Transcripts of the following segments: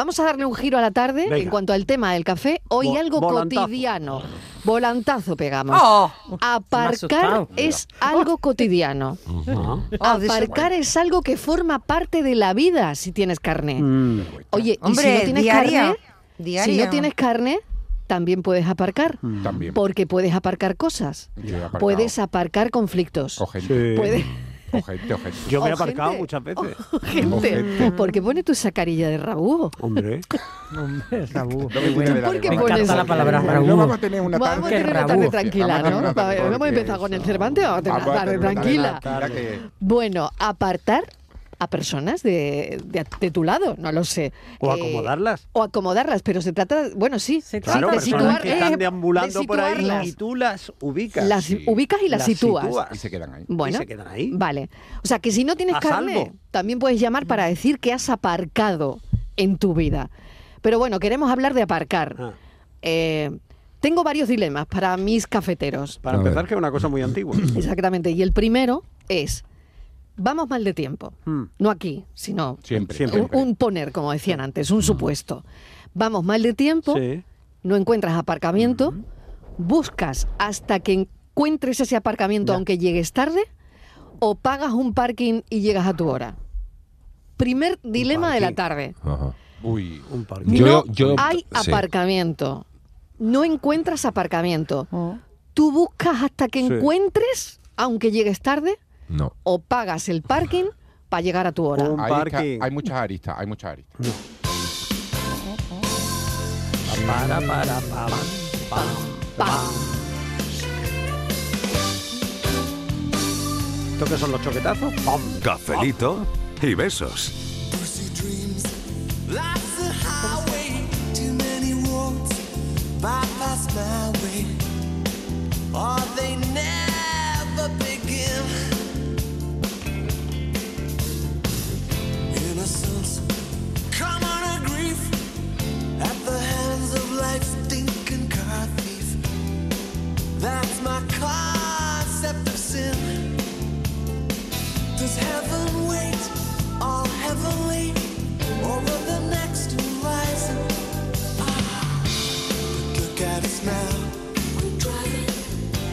Vamos a darle un giro a la tarde Venga. en cuanto al tema del café. Hoy algo volantazo. cotidiano. Volantazo pegamos. Oh. Aparcar es algo cotidiano. Eso- Aparcar es algo que forma parte de la vida si tienes carne. Mm. Oye, y Hombre, si no tienes diaria, carne, si no tienes carne, también puedes aparcar. También. Porque puedes aparcar cosas. Puedes aparcar conflictos. Puedes, O gente, o gente. Yo me he O aparcado gente. muchas veces. gente. Ojete. ¿Por qué pone tu esa carilla de rabú? Hombre. Hombre, Raúl. No ¿Por qué pones- encanta la palabra No Raúl. vamos a tener una tarde. Vamos a tener una rabú. tarde tranquila, Vamos a tener ¿no? Vamos a empezar con el Cervantes, vamos a tener Vamos una a tarde tener una tarde tranquila. Bueno, apartar a personas de, de, de tu lado, no lo sé. O Eh, acomodarlas. o acomodarlas, pero se trata, bueno, sí, Claro, de personas situar, que eh, están de deambulando por ahí situarlas. y tú las ubicas. Las Sí. ubicas y las, Las sitúas. sitúas. Y se quedan ahí. Bueno, Y se quedan ahí. vale. O sea, que si no tienes carne, también puedes llamar para decir que has aparcado en tu vida. Pero bueno, queremos hablar de aparcar. Ah, Eh, tengo varios dilemas para mis cafeteros. para empezar, que es una cosa muy antigua. Exactamente. Y el primero es, vamos mal de tiempo. Mm. No aquí, sino Siempre. Siempre. un, un poner, como decían antes, un supuesto. Vamos mal de tiempo, Sí. no encuentras aparcamiento, buscas hasta que encuentres ese aparcamiento Ya. aunque llegues tarde, o pagas un parking y llegas a tu hora. Primer dilema de la parking. tarde. Ajá. Uy. Un. Yo- yo- hay sí. aparcamiento. No encuentras aparcamiento. Oh. Tú buscas hasta que Sí. encuentres, aunque llegues tarde, No. o pagas el parking para llegar a tu hora. Un Hay, parking. hay muchas aristas, hay muchas aristas. Para, para, pa, pam, pam. Pam. ¿Esto qué son los choquetazos? ¡Pam! Cafelito y besos. Bypass my way. Or they That's my concept of sin. Does heaven wait all heavenly over the next horizon? Ah, but look at us now. We're driving.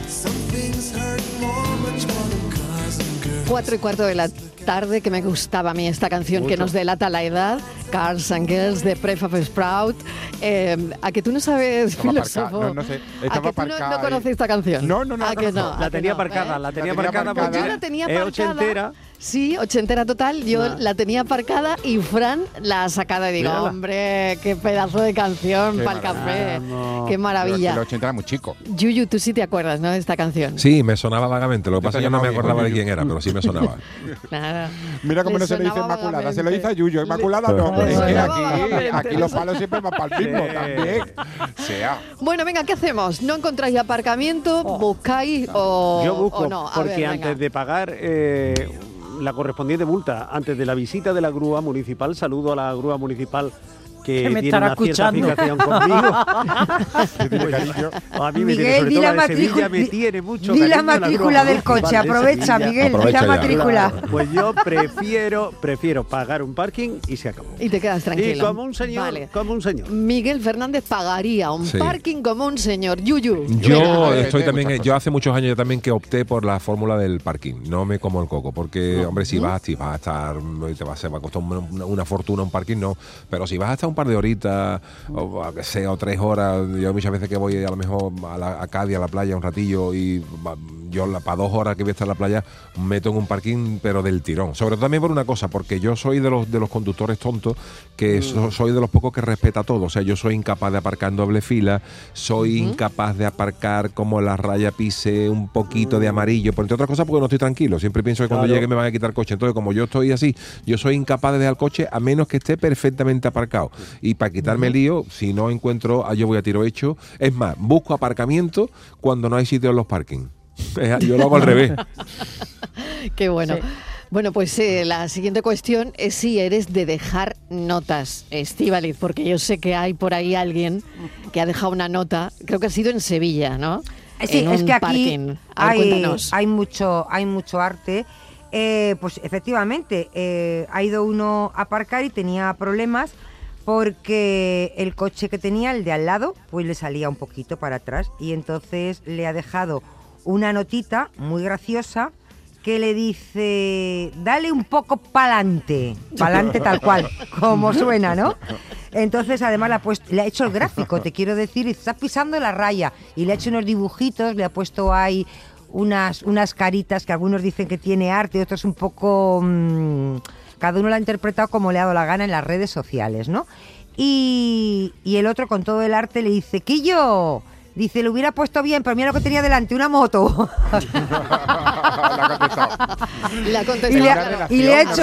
Some things hurt more, much more than cars and girls. Cuatro y cuarto de la tarde, que me gustaba a mí esta canción que nos delata la edad, Cars and Girls de Prefab Sprout. Eh, a que tú no sabes, Estaba aparcada, filósofo. no, no sé, a que tú no, conoces esta canción. No, no, no, ¿A que no. La tenía aparcada, la tenía aparcada. Yo la tenía aparcada. Ochentera. Sí, ochentera total. Yo Ah. la tenía aparcada y Fran la ha sacado y digo, Mírala. hombre, qué pedazo de canción para el café. Qué Pero maravilla. El 80 era muy chico. Yuyu, tú sí te acuerdas, ¿no? De esta canción. Sí, me sonaba vagamente. Lo que Yo pasa es que no me acordaba de Yuyu. quién era, pero sí me sonaba. Claro. Mira cómo Le no se le dice Inmaculada, se lo dice a Yuyo. Inmaculada no, Le porque es que sonaba aquí, los palos siempre van para el mismo Sí. también. Sea. Bueno, venga, ¿qué hacemos? ¿No encontráis aparcamiento? ¿Buscáis o, Oh. Yo busco, o no? A porque ver, antes de pagar eh, la correspondiente multa, antes de la visita de la grúa municipal, saludo a la grúa municipal que, Que me tiene estará una cierta escuchando. fijación conmigo. Tiene. A mí me tiene, Miguel, sobre di la matrícula. me tiene mucho Di la matrícula del coche, aprovecha. Miguel, di Aprovecha la matrícula. Pues yo prefiero, prefiero pagar un parking y se acabó. Y te quedas tranquilo. Y como un señor, Vale. como un señor. Miguel Fernández pagaría un Sí. parking como un señor. Yuyu. Yo estoy también, yo hace muchos años yo también que opté por la fórmula del parking. No me como el coco, porque hombre, si vas, si vas a estar, te va, a costar una, una- una fortuna un parking, no. Pero si vas a estar un par de horitas, o a que sea, o tres horas, yo muchas veces que voy a lo mejor a, la, a Cádiz, a la playa un ratillo, y yo para dos horas que voy a estar en la playa, meto en un parking, pero del tirón. Sobre todo también por una cosa, porque yo soy de los de los conductores tontos, que so- soy de los pocos que respeta todo. O sea, yo soy incapaz de aparcar en doble fila, soy incapaz de aparcar como la raya pise un poquito de amarillo, por entre otras cosas porque no estoy tranquilo. Siempre pienso que cuando Claro. llegue me van a quitar el coche. Entonces, como yo estoy así, yo soy incapaz de dejar el coche a menos que esté perfectamente aparcado. Y para quitarme el lío, si no encuentro, ah, yo voy a tiro hecho. Es más, busco aparcamiento cuando no hay sitio en los parkings. Yo lo hago al revés. Qué bueno. Sí. Bueno, pues eh, la siguiente cuestión es si eres de dejar notas, Estivaliz, porque yo sé que hay por ahí alguien que ha dejado una nota, creo que ha sido en Sevilla, ¿no? Sí, En es un que aquí ver, hay, cuéntanos. hay mucho, hay mucho arte. Eh, pues efectivamente, eh, ha ido uno a aparcar y tenía problemas porque el coche que tenía, el de al lado, pues le salía un poquito para atrás y entonces le ha dejado una notita muy graciosa que le dice, dale un poco pa'lante, pa'lante tal cual, como suena, ¿no? Entonces además le ha, puesto, le ha hecho el gráfico, te quiero decir, y está pisando la raya y le ha hecho unos dibujitos, le ha puesto ahí unas, unas caritas que algunos dicen que tiene arte, otros un poco... mm, cada uno lo ha interpretado como le ha dado la gana en las redes sociales, ¿no? Y, y el otro con todo el arte le dice, Quillo, dice, lo hubiera puesto bien, pero mira lo que tenía delante, una moto. La ha contestado. La contestado, Y le ha- y le ha hecho-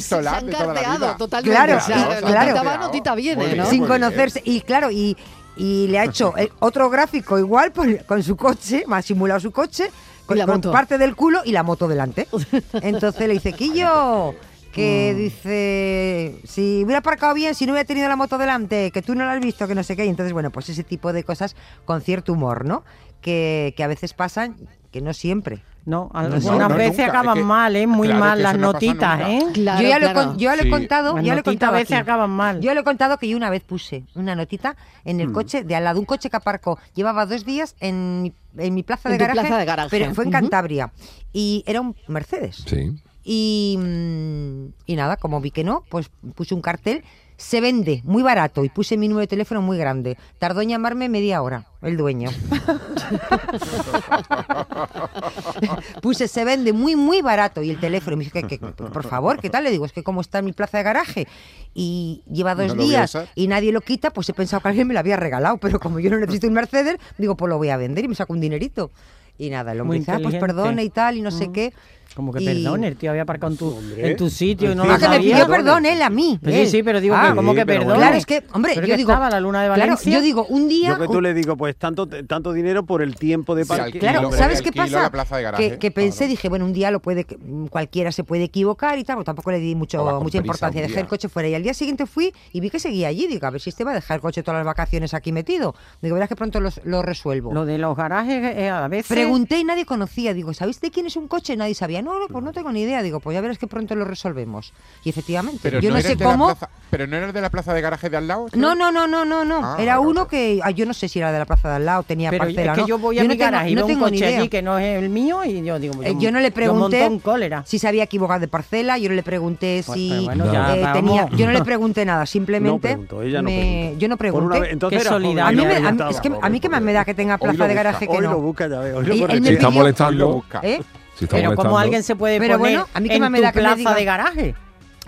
se han carteado totalmente. Claro, o sea, claro. notita. ¿no? sin conocerse. Y claro, y, y le ha hecho eh, otro gráfico igual pues, con su coche, me ha simulado su coche, con, con parte del culo y la moto delante. Entonces le dice, Quillo, que Mm. dice, si hubiera aparcado bien, si no hubiera tenido la moto delante, que tú no la has visto, que no sé qué. Y entonces, bueno, pues ese tipo de cosas con cierto humor, ¿no? Que, que a veces pasan, que no siempre. No, algunas no, veces nunca. Es acaban que- mal, ¿eh? Muy claro, mal las no notitas. ¿eh? Claro, yo ya, lo, he claro. con- yo ya lo he Sí. contado, Las ya lo he contado a veces aquí. acaban mal. Yo le he contado que yo una vez puse una notita en Mm. el coche de al lado, un coche que aparcó. Llevaba dos días en mi, en mi plaza de En tu garaje. plaza de garaje. Pero fue en. Cantabria. Y era un Mercedes. Sí. Y, mm, y nada, como vi que no, pues puse un cartel. Se vende muy barato y puse mi número de teléfono muy grande. Tardó en llamarme media hora, el dueño. puse se vende muy, muy barato y el teléfono. Y me dice, que, que, por favor, ¿qué tal? Le digo, es que como está en mi plaza de garaje y lleva dos ¿No lo voy a días y nadie lo quita, pues he pensado que alguien me lo había regalado. Pero como yo no necesito un Mercedes, digo, pues lo voy a vender y me saco un dinerito. Y nada, el hombre Muy dice, ah, pues perdone y tal, y no sé qué. Como que Y- perdone, el tío había aparcado en tu, Hombre. en tu sitio y no Ah, que me sabía. pidió perdón él a mí. Pues sí, él. sí, pero digo Ah, que como sí, que bueno. Claro, es que, hombre, Pero yo que digo. estaba la luna de claro, Valencia. yo digo, un día. Yo que tú le digo, pues tanto, tanto dinero por el tiempo de Sí, parque. alquilo, Claro, hombre, ¿sabes qué pasa? la plaza de garaje, que, que pensé, claro. dije, bueno, un día lo puede, que- cualquiera se puede equivocar y tal, pero tampoco le di mucho, mucha importancia. Dejé el coche fuera y al día siguiente fui y vi que seguía allí. Digo, a ver si este va a dejar el coche todas las vacaciones aquí metido. Digo, verás que pronto los- lo resuelvo. Lo de los garajes eh, a veces... Pregunté y nadie conocía. Digo, ¿sabéis de quién es un coche? Nadie sabía. No, no, pues no tengo ni idea. Digo, pues ya verás que pronto lo resolvemos. Y efectivamente, Pero yo no, sé cómo. plaza- pero no eres de la plaza de garaje de al lado. No, no, no, no, no, no. Ah, era uno que ah, yo no sé si era de la plaza de al lado, tenía Pero parcela, es que ¿no? yo voy a no mi tengo- garaje y no veo un tengo ni coche idea. allí que no es el mío y yo digo... Eh, yo no le pregunté si se había equivocado de parcela, yo no le pregunté Pues, si bueno, ya, eh, tenía, yo no le pregunté nada, simplemente ella me- yo no pregunté. vez- entonces era a mí, me, a es que a mí que más me da que tenga plaza de garaje que no. veo. Y está molestando. ¿Eh? Si Pero molestando. como alguien se puede Pero poner bueno, a mí que en más me tu da que plaza de garaje.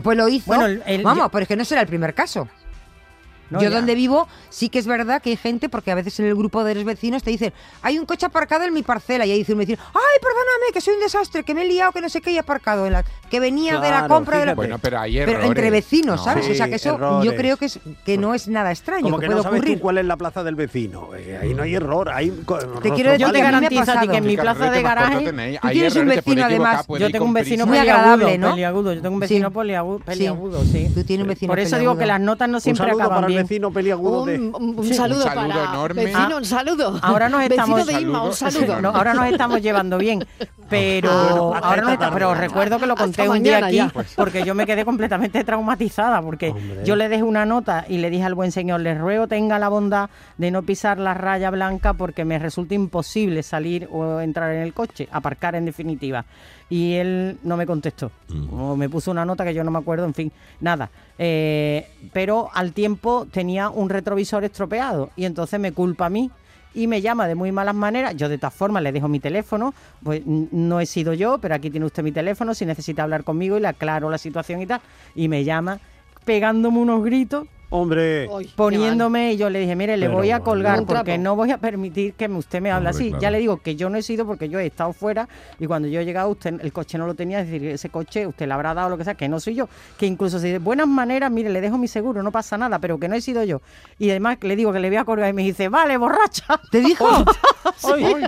Pues lo hizo. Bueno, el- el- Vamos, yo- pero es que no será el primer caso. No, yo ya. donde vivo sí que es verdad que hay gente, porque a veces en el grupo de los vecinos te dicen, hay un coche aparcado en mi parcela, y ahí dice un vecino, ay, perdóname, que soy un desastre, que me he liado, que no sé qué, y he aparcado en la... que venía de la compra de la... Bueno, pero hay Pero entre vecinos, No. ¿sabes? o sea que eso yo creo que, es, que no es nada extraño, Como que, que puede no sabes ocurrir. tú cuál es la plaza del vecino. Eh, ahí no hay error. Hay Te quiero decir Yo te garantizo a ti que en mi ¿Qué plaza de garaje... tenéis? Tú tienes un vecino, además. Yo tengo un vecino. Muy agradable, ¿no? peliagudo. Yo tengo un vecino peliagudo, peliagudo, sí. Tú tienes un vecino Por eso digo que las notas no siempre acaban bien. Vecino peliagudo de... Un, un- un Sí. saludo, Un saludo para enorme. vecino, Ah, un saludo. ahora nos estamos- Vecino de Inma, un Saludo. No, ahora nos estamos llevando bien, pero bueno, hasta ahora esta está- pero tarde. recuerdo que lo conté un día aquí ya. porque yo me quedé completamente traumatizada porque Hombre. yo le dejé una nota y le dije al buen señor, le ruego tenga la bondad de no pisar la raya blanca porque me resulta imposible salir o entrar en el coche, aparcar en definitiva. Y él no me contestó. O me puso una nota que yo no me acuerdo, en fin, nada. Eh, pero al tiempo tenía un retrovisor estropeado y entonces me culpa a mí y me llama de muy malas maneras. Yo de todas formas le dejo mi teléfono, pues no he sido yo, pero aquí tiene usted mi teléfono si necesita hablar conmigo y le aclaro la situación y tal. Y me llama pegándome unos gritos, Hombre, poniéndome y yo le dije, mire, le Pero voy a colgar porque no voy a permitir que me- usted me hable Hombre, así. claro. Ya le digo que yo no he sido porque yo he estado fuera y cuando yo he llegado usted el coche no lo tenía, es decir, ese coche usted le habrá dado lo que sea, que no soy yo, que incluso si de buenas maneras, mire, le dejo mi seguro, no pasa nada, pero que no he sido yo. Y además le digo que le voy a colgar y me dice, vale, borracha. ¿Te dijo? Ay.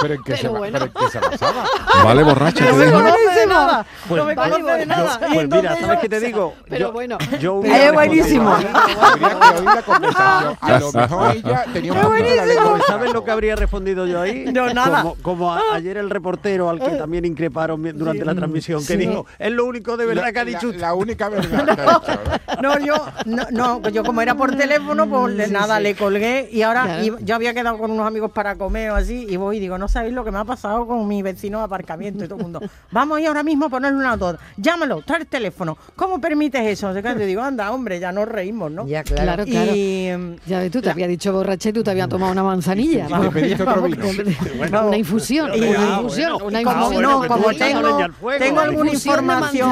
¿Pero en qué, Pero se, bueno. pero se basaba? Vale, borracho. No te me digo. conoce de nada. Pues no me vale, conoce de nada. Y pues mira, ¿sabes yo- qué te digo? Pero Yo- bueno. yo hubiera buenísimo buenísimo. Habría que oír la conversación. A lo mejor ella tenía un poquito la lengua Pues, ¿Sabes lo que habría respondido yo ahí? No, nada. Como, como a- ayer el reportero al que también increparon durante la transmisión, que dijo, es lo único de verdad La, que ha dicho la- usted. la única verdad que ha dicho, ¿no? No, yo, no, no, yo como era por teléfono, pues nada, le colgué y ahora Claro. y yo había quedado con unos amigos para comer o así y voy y digo, no sabéis lo que me ha pasado con mi vecino de aparcamiento y todo el mundo. Vamos a ir ahora mismo a ponerle una nota. Llámalo, trae el teléfono. ¿Cómo permites eso? Yo digo, anda, hombre, ya nos reímos, ¿no? Ya, claro. Claro, claro. Y, Ya ves, tú te había dicho borracha y tú te habías tomado una manzanilla. Y otro vino. una infusión, Pero una infusión, bueno. una como, infusión. bueno, no, como tengo, alguna información,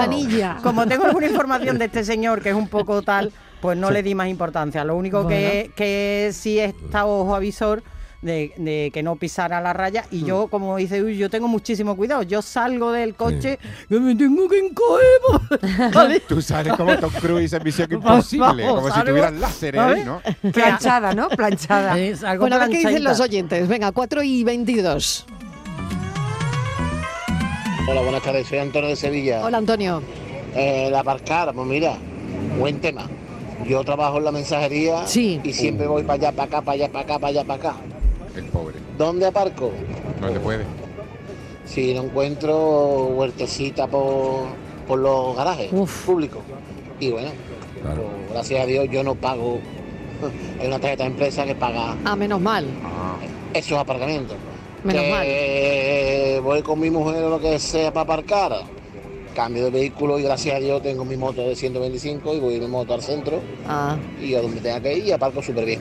como tengo alguna información de este señor que es un poco tal, pues no le di más importancia. Lo único que, que sí está ojo avisor de, de que no pisara la raya y yo, como dice, "Uy, yo tengo muchísimo cuidado. Yo salgo del coche que me tengo que encoger. ¿vale? Tú sales como Tom Cruise en Misión Vamos, Imposible, como si tuvieras láseres ahí. ¿no? Planchada, ¿no? Planchada. Es algo Bueno, a ver qué dicen los oyentes. Venga, 4 y 22. Hola, buenas tardes. Soy Antonio de Sevilla. Hola, Antonio. Eh, el aparcar, pues mira, buen tema. Yo trabajo en la mensajería Sí. y siempre voy para allá, para acá, para allá, para acá, para allá, para acá. El pobre. ¿Dónde aparco? No te puede. Si no encuentro huertecita por, por los garajes Uf. públicos. Y bueno, Claro. pues, gracias a Dios yo no pago. Hay una tarjeta de empresa que paga Ah, menos mal. esos aparcamientos. Menos que voy con mi mujer o lo que sea para aparcar. Cambio de vehículo y gracias a Dios tengo mi moto de 125 y voy en mi moto al centro Ah, y a donde tenga que ir y aparco súper bien.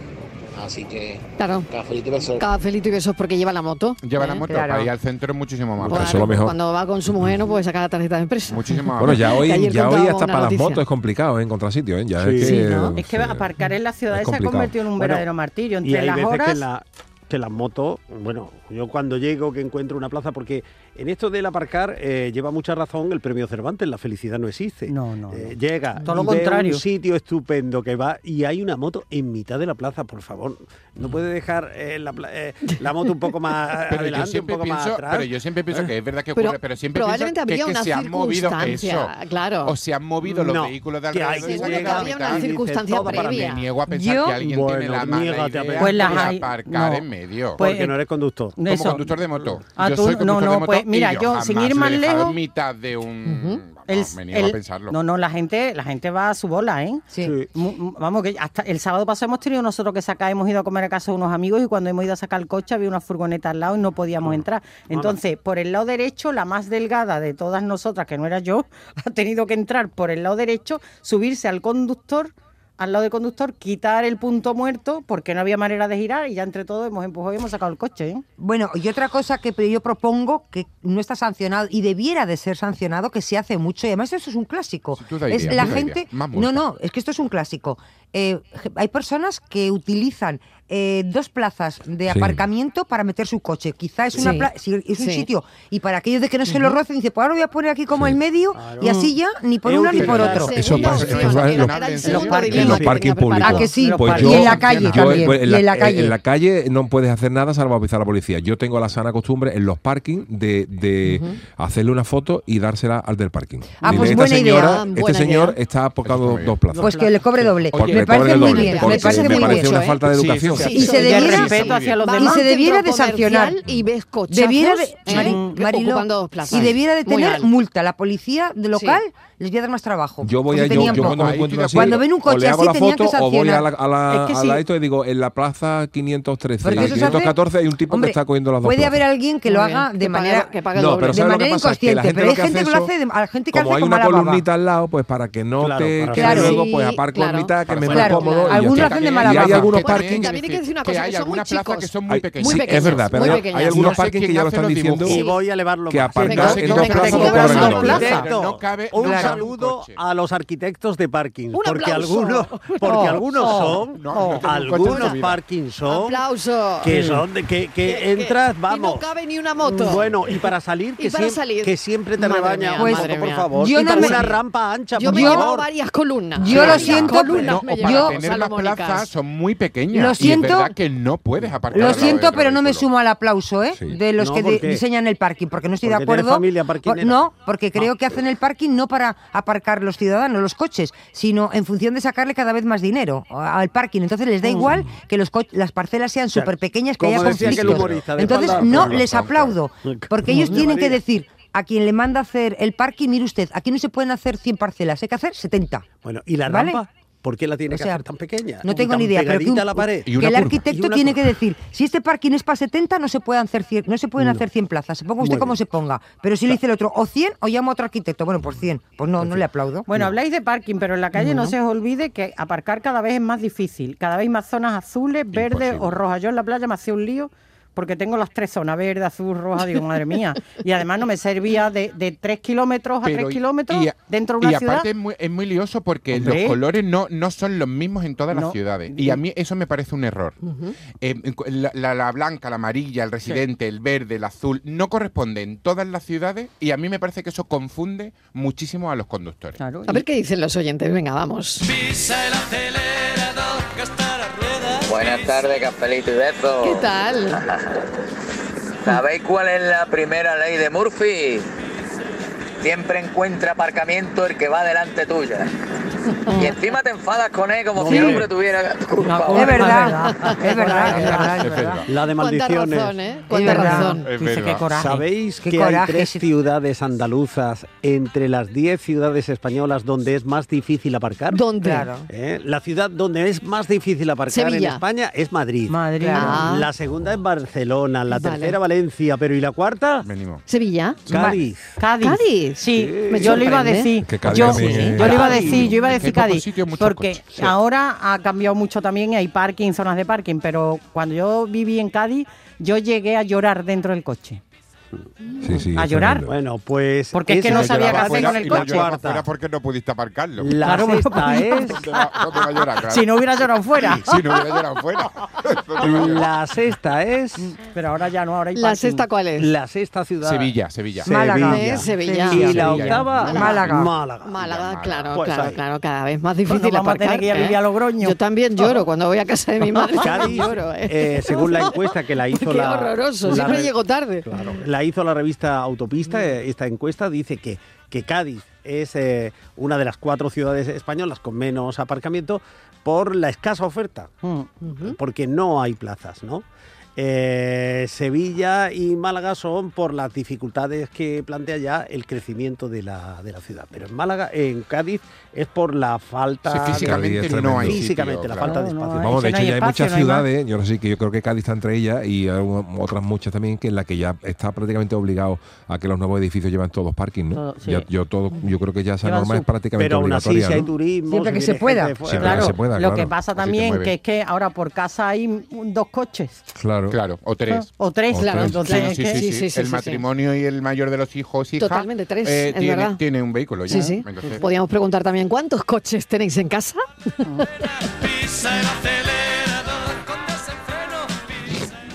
Así que, claro. cafelito y besos. Cafelito y besos porque lleva la moto. Lleva ¿eh? la moto Claro. para ir al centro es muchísimo más Claro, fácil. eso es lo mejor. Cuando va con su mujer no puede sacar la tarjeta de empresa. Muchísimo más Bueno, ya hoy, ya hoy hasta para las noticia. motos es complicado ¿eh? encontrar sitio, ¿eh? Ya Sí. es que, Sí, ¿no? Es que sí. aparcar en la ciudad se ha convertido en un Bueno, verdadero martirio. Y Entre hay las veces horas. que, la, que las motos, bueno, yo cuando llego que encuentro una plaza, porque en esto del aparcar eh, lleva mucha razón el premio Cervantes, la felicidad no existe. No, no, Eh, no. llega, Todo lo contrario. un sitio estupendo que va y hay una moto en mitad de la plaza, por favor. No puede dejar eh, la, eh, la moto un poco más Pero yo, adelante, un poco más atrás. pero yo siempre pienso que es verdad que Pero ocurre, pero siempre pienso probablemente que, había que una se han movido eso. claro. O se han movido los No, vehículos de hay alrededor que y se Seguro han que había una circunstancia previa. Me niego a pensar Yo- que alguien Bueno, tiene la pensar. Pues las hay- aparcar no. en medio. Pues- porque no eres conductor. como Eso. conductor de moto. Ah, yo tú- soy no, conductor no, de moto pues, mira, y yo, jamás sin ir más lejos- mitad de un... Vamos, El- me niego a pensarlo. No, no, la gente, la gente va a su bola, ¿eh? Sí. Sí. Vamos, que hasta el sábado pasado hemos tenido nosotros que sacar, hemos ido a comer a casa de unos amigos y cuando hemos ido a sacar el coche había una furgoneta al lado y no podíamos entrar. Entonces, por el lado derecho, la más delgada de todas nosotras, que no era yo, ha tenido que entrar por el lado derecho, subirse al conductor, al lado del conductor, quitar el punto muerto porque no había manera de girar y ya entre todos hemos empujado y hemos sacado el coche, ¿eh? Bueno, y otra cosa que yo propongo que no está sancionado y debiera de ser sancionado, que se hace mucho, y además eso es un clásico. Sí, tú da es idea, la gente. idea. No, no, es que esto es un clásico. Eh, hay personas que utilizan eh, dos plazas de Sí. aparcamiento para meter su coche. Quizá es, una Sí. pla- si es un Sí. sitio y para aquellos de que no se lo rocen, dice, pues ahora lo voy a poner aquí como Sí. el medio Claro. y así ya ni por una ni por otro. Eso pasa- en los- parking- públicos. ¿A que sí? Pues yo- y en la calle Yo, también. pues, y en la calle. en la calle no puedes hacer nada salvo avisar a la policía. Yo tengo la sana costumbre en los parking de, de hacerle una foto y dársela al del parking. Ah, pues buena idea. señora, Ah, este buena señor idea. está apocado dos plazas. Pues que le cobre doble. Me parece muy bien. Me parece una falta de educación. Y se debiera- respeto hacia los Vas Y demás. se debiera de sancionar. Y ves cochazos Debiera de, ¿eh? Mariló, ocupando dos plazas. y debiera de tener multa. La policía de local les voy a dar más trabajo. Yo voy a yo, yo cuando me encuentro así. Cuando ven un coche así, la tenían que foto o voy a la, a la, Es que sí. ladito y digo, en la plaza 513 Porque y eso se hace- 514 hay un tipo Hombre, que está cogiendo las dos Puede plazas. haber alguien que lo bien, haga de que pague- manera, que pague No, doble. pero de ¿sabes lo manera que pasa? Que la inconsciente. Pero hay que gente que lo hace, de- a la gente que Como hace hay una columnita al lado, pues para que no Claro, te Claro. luego, pues aparco en mitad, que me Claro, cómodo. algunos hacen de mala hay algunos Que parkings También hay que decir una que cosa, hay que son muy algunas plazas que son muy pequeñas. Es verdad, pero hay, algunos parkings que ya lo están diciendo. Y voy a elevarlo que aparcar en dos plazas No cabe saludo a los arquitectos de parking, Un porque aplauso. algunos, porque Oh, algunos oh, son, en algunos parkings son Aplauso. que son de que, que Que- entras, que- vamos. Y no cabe ni una moto. Bueno, y para salir, Y que, para siem- salir. que siempre te Madre rebaña mía, un Pues, poco, madre por mía. favor. yo Y no para me- una rampa ancha, Yo por me he llevado favor. varias columnas. Yo lo Varias siento, columnas pero- me he llevado, tener salomónicas. plazas son muy pequeñas. Lo Y siento- es verdad que no puedes aparcar. Lo al lado siento, del pero no me vehículo. sumo al aplauso, ¿eh? Sí. De los No, que ¿por de- qué? diseñan el parking, porque no estoy de acuerdo. familia no, porque creo que hacen el parking no para aparcar los ciudadanos, los coches, sino en función de sacarle cada vez más dinero al parking. Entonces les da igual que los las parcelas sean sea, súper pequeñas, que como haya conflictos. Entonces no les aplaudo, porque ellos tienen que decir a quien le manda hacer el parking, mire usted, aquí no se pueden hacer 100 parcelas, hay que hacer 70. Bueno, ¿y la ¿Vale? rampa? ¿Por qué la tiene O que sea, hacer tan pequeña? No tengo ni idea, pero que, pegadita un- a la pared. que el arquitecto tiene curva. que decir, si este parking es para 70, no se pueden hacer 100, no se pueden No. hacer 100 plazas. Se ponga usted Muy como bien. se ponga. Pero si le dice el otro, o 100 o llamo a otro arquitecto. Bueno, pues 100. Pues no, no le aplaudo. Bueno, habláis de parking, pero en la calle no Bueno. se os olvide que aparcar cada vez es más difícil. Cada vez hay más zonas azules, verdes o rojas. Yo en la playa me hacía un lío porque tengo las tres zonas, verde, azul, roja. Digo, madre mía. Y además no me servía de, de 3 kilómetros a Pero 3 y- kilómetros y- dentro de una y ciudad. aparte es muy, es muy lioso porque Hombre. los colores no, no son los mismos en todas No. las ciudades. Y a mí eso me parece un error. Eh, la, la- la blanca, la amarilla, el residente, el verde, el azul, no corresponden en todas las ciudades y a mí me parece que eso confunde muchísimo a los conductores. Claro, A ver qué dicen los oyentes. Venga, vamos. Buenas tardes, Capelito y Beto. ¿Qué tal? ¿Sabéis cuál es la primera ley de Murphy? Siempre encuentra aparcamiento el que va delante tuya. Y encima te enfadas con él como si el hombre tuviera culpa. Es verdad, es verdad, es verdad, es Es verdad. La de Cuánta maldiciones. razón, ¿eh? Cuánta razón. Dice, qué coraje. ¿Sabéis Qué que hay coraje tres ese- ciudades andaluzas entre las 10 ciudades españolas donde es más difícil aparcar? ¿Dónde? Claro. ¿Eh? La ciudad donde es más difícil aparcar en Sevilla. España es Madrid. Madrid. Claro. Ah. La segunda es Barcelona, la Vale. tercera Valencia, pero ¿y la cuarta? Venimos. Sevilla. Cádiz. Cádiz. Cádiz. Sí, Me yo le iba a decir. Que Cádiz yo, yo le iba a decir, yo iba a decir Cádiz. Porque coches, ahora ha cambiado mucho también hay parking, zonas de parking. Pero cuando yo viví en Cádiz, yo llegué a llorar dentro del coche. Sí, sí, A llorar. tremendo. Bueno, pues. Porque es que no sabía qué hacer con el coche. cuarta. Fuera porque no pudiste aparcarlo. La ponía. es. ¿Dónde va, dónde va a llorar? Claro. Si no hubiera llorado fuera. Si no hubiera llorado fuera. La sexta es. Pero ahora ya no, ahora hay ¿La sexta cuál es? La sexta ciudad. Sevilla, Sevilla. Málaga. Eh, Sevilla. Y Sevilla. la Sevilla. octava, Málaga. Málaga. Málaga, claro, Pues claro, ahí. claro, cada vez más difícil nos vamos a tener aparcar. que ir a ¿eh? vivir a Logroño. Yo también lloro cuando voy a casa de mi madre. Cádiz, lloro, ¿eh? eh, según la encuesta que la hizo Qué la. horroroso, siempre re- llego tarde. Claro, la hizo la revista Autopista. eh, Esta encuesta dice que, que Cádiz es eh, una de las cuatro ciudades españolas con menos aparcamiento por la escasa oferta, Mm. porque no hay plazas, ¿no? Eh, Sevilla y Málaga son por las dificultades que plantea ya el crecimiento de la, de la ciudad. Pero en Málaga, en Cádiz, es por la falta Sí, de- físicamente es no hay físicamente, sitio, la claro. falta de No, no espacio. hay. Vamos, de hecho hay ya hay espacio, muchas no hay más. ciudades, yo no sé, que yo creo que Cádiz está entre ellas y hay otras muchas también que en la que ya está prácticamente obligado a que los nuevos edificios llevan todos parking, ¿no? Todo, sí. Ya- yo, todo, yo creo que ya esa Llevan norma su- es prácticamente Pero aún así, obligatoria. si hay turismo, Siempre si que se pueda. de Claro, se lo que pasa Así también que es que ahora por casa hay dos coches Claro. Claro, o tres. o tres, O claro, tres. entonces Sí, sí, sí, sí, sí. sí, sí, el sí, matrimonio y el mayor de los hijos, hija, Totalmente, tres, eh, es tiene, verdad. tiene un vehículo ya. Sí, sí. Entonces, Podríamos preguntar también cuántos coches tenéis en casa.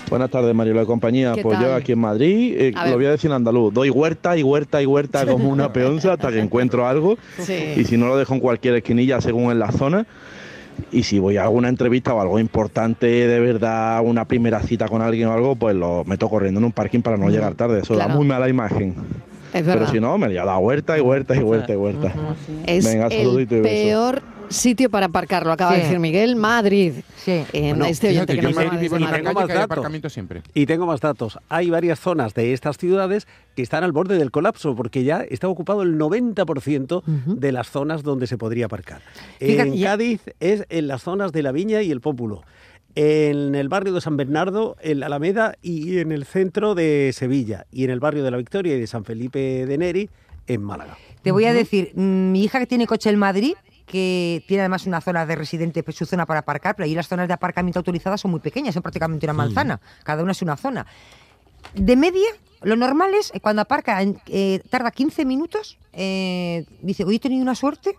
Buenas tardes, Mario de compañía. ¿Qué Pues tal? yo aquí en Madrid, eh, lo voy a decir en andaluz, doy huerta y huerta y huerta como una peonza hasta que encuentro algo. Sí. Y si no lo dejo en cualquier esquinilla según en la zona. Y si voy a alguna entrevista o algo importante, de verdad, una primera cita con alguien o algo, pues lo meto corriendo en un parking para no llegar tarde. Eso da Claro. muy mala imagen. Es Pero si no, me voy a dar huerta y huerta y huerta y huerta. Es Venga, el saludito y beso. peor sitio para aparcar, lo acaba de decir Miguel, Madrid. Sí. En Bueno, este fíjate, que yo Madrid vivo en. Tengo más datos. aparcamiento siempre. Y tengo más datos. Hay varias zonas de estas ciudades que están al borde del colapso porque ya está ocupado el 90% de las zonas donde se podría aparcar. Fíjate, en ya- Cádiz es en las zonas de la Viña y el Pópulo. En el barrio de San Bernardo, en la Alameda y en el centro de Sevilla. Y en el barrio de la Victoria y de San Felipe de Neri, en Málaga. Te voy a decir, mm, mi hija que tiene coche en Madrid, que tiene además una zona de residente, pues, su zona para aparcar, pero ahí las zonas de aparcamiento autorizadas son muy pequeñas, son prácticamente una manzana, cada una es una zona. De media, lo normal es, eh, cuando aparca, eh, tarda 15 minutos, eh, dice, hoy he tenido una suerte,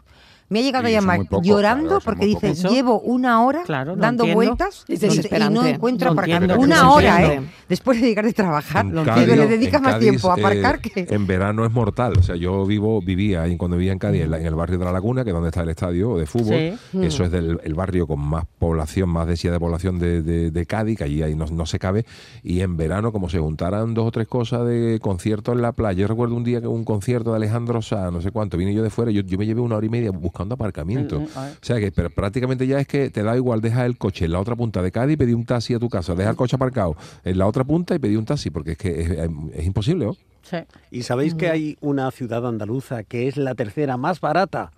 Me ha llegado a llamar poco, llorando claro, porque dice, poco. llevo una hora Claro, dando entiendo. vueltas y- y no encuentro entiendo, Una hora, entiendo. ¿eh? Después de llegar de trabajar. Digo, le dedicas más Cádiz, tiempo a aparcar eh, que... En verano es mortal. O sea, yo vivo, vivía ahí cuando vivía en Cádiz, en, el barrio de la Laguna, que es donde está el estadio de fútbol. Sí. Eso es del, el barrio con más población, más densidad de población de, de- de Cádiz, que allí ahí no, no se cabe. Y en verano, como se juntaran dos o tres cosas de conciertos en la playa. Yo recuerdo un día que un concierto de Alejandro Sá, no sé cuánto, vine yo de fuera, yo, yo me llevé una hora y media buscando aparcamiento. Mm, mm. O sea que pero prácticamente ya es que te da igual dejar el coche en la otra punta de Cádiz y pedir un taxi a tu casa. Deja el coche aparcado en la otra punta y pedir un taxi, porque es que es, es- es imposible, ¿no? Sí. ¿Y sabéis que hay una ciudad andaluza que es la tercera más barata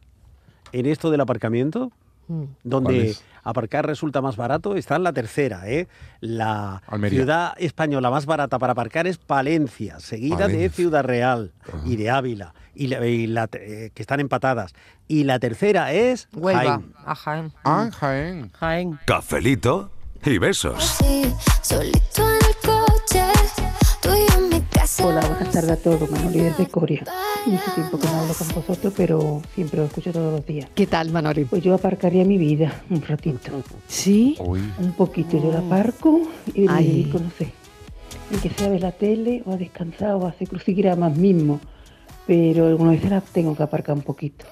en esto del aparcamiento? ¿Cuál Donde es? aparcar resulta más barato, está en la tercera, ¿eh? La Almería. ciudad española más barata para aparcar es Palencia, seguida de Palencia. Ciudad Real y de Ávila, y la- y la- eh, que están empatadas. Y la tercera es Huelva, Jaén. a Jaén. Ah, Jaén. Jaén. Cafelito y besos. Sí, solito en el coche, Hola, buenas tardes a todos. Manoli desde Coria. Mucho tiempo que no hablo con vosotros, pero siempre lo escucho todos los días. ¿Qué tal, Manoli? Pues yo aparcaría mi vida un ratito. ¿Sí? Uy. Un poquito. Yo la aparco y me no sé, en que sea a ver la tele o a descansar o a hacer crucigramas mismo. Pero algunas veces la tengo que aparcar un poquito.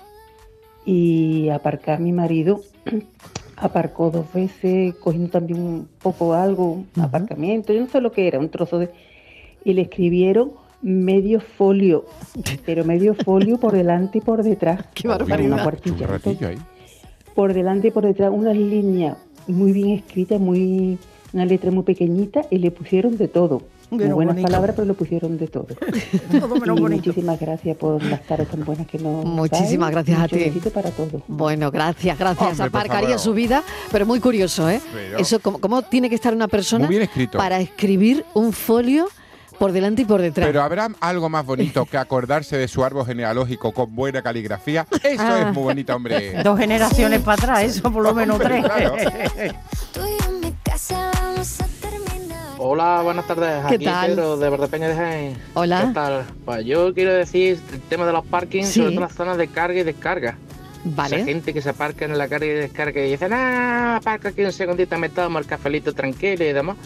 Y aparcar mi marido aparcó dos veces, cogiendo también un poco algo, un aparcamiento, yo no sé lo que era, un trozo de... Y le escribieron medio folio, pero medio folio por delante y por detrás. Qué Una barbaridad. Un cuartilla. ahí. Por delante y por detrás, unas líneas muy bien escritas, muy una letra muy pequeñita y le pusieron de todo. Muy buenas bonito. palabras, pero le pusieron de todo. Y muchísimas gracias por las tardes tan buenas que nos Muchísimas gracias a ti. besito para todos. Bueno, gracias, gracias. Hombre, Aparcaría favor. su vida, pero muy curioso, ¿eh? Pero- Eso, ¿cómo, cómo tiene que estar una persona para escribir un folio por delante y por detrás? Pero habrá algo más bonito que acordarse de su árbol genealógico con buena caligrafía. Eso Ah. es muy bonito, hombre. Dos generaciones para atrás, eso por lo menos Hombre, tres. claro. Hola, buenas tardes. ¿Qué Aquí tal? Pedro de Verdepeña de Jaén. Hola. ¿Qué tal? Pues yo quiero decir el tema de los parkings, Sí. sobre todo las zonas de carga y descarga. Esa Vale. gente que se aparca en la carga y descarga y dice, ah, aparca aquí un segundito, me tomo el cafelito tranquilo y demás.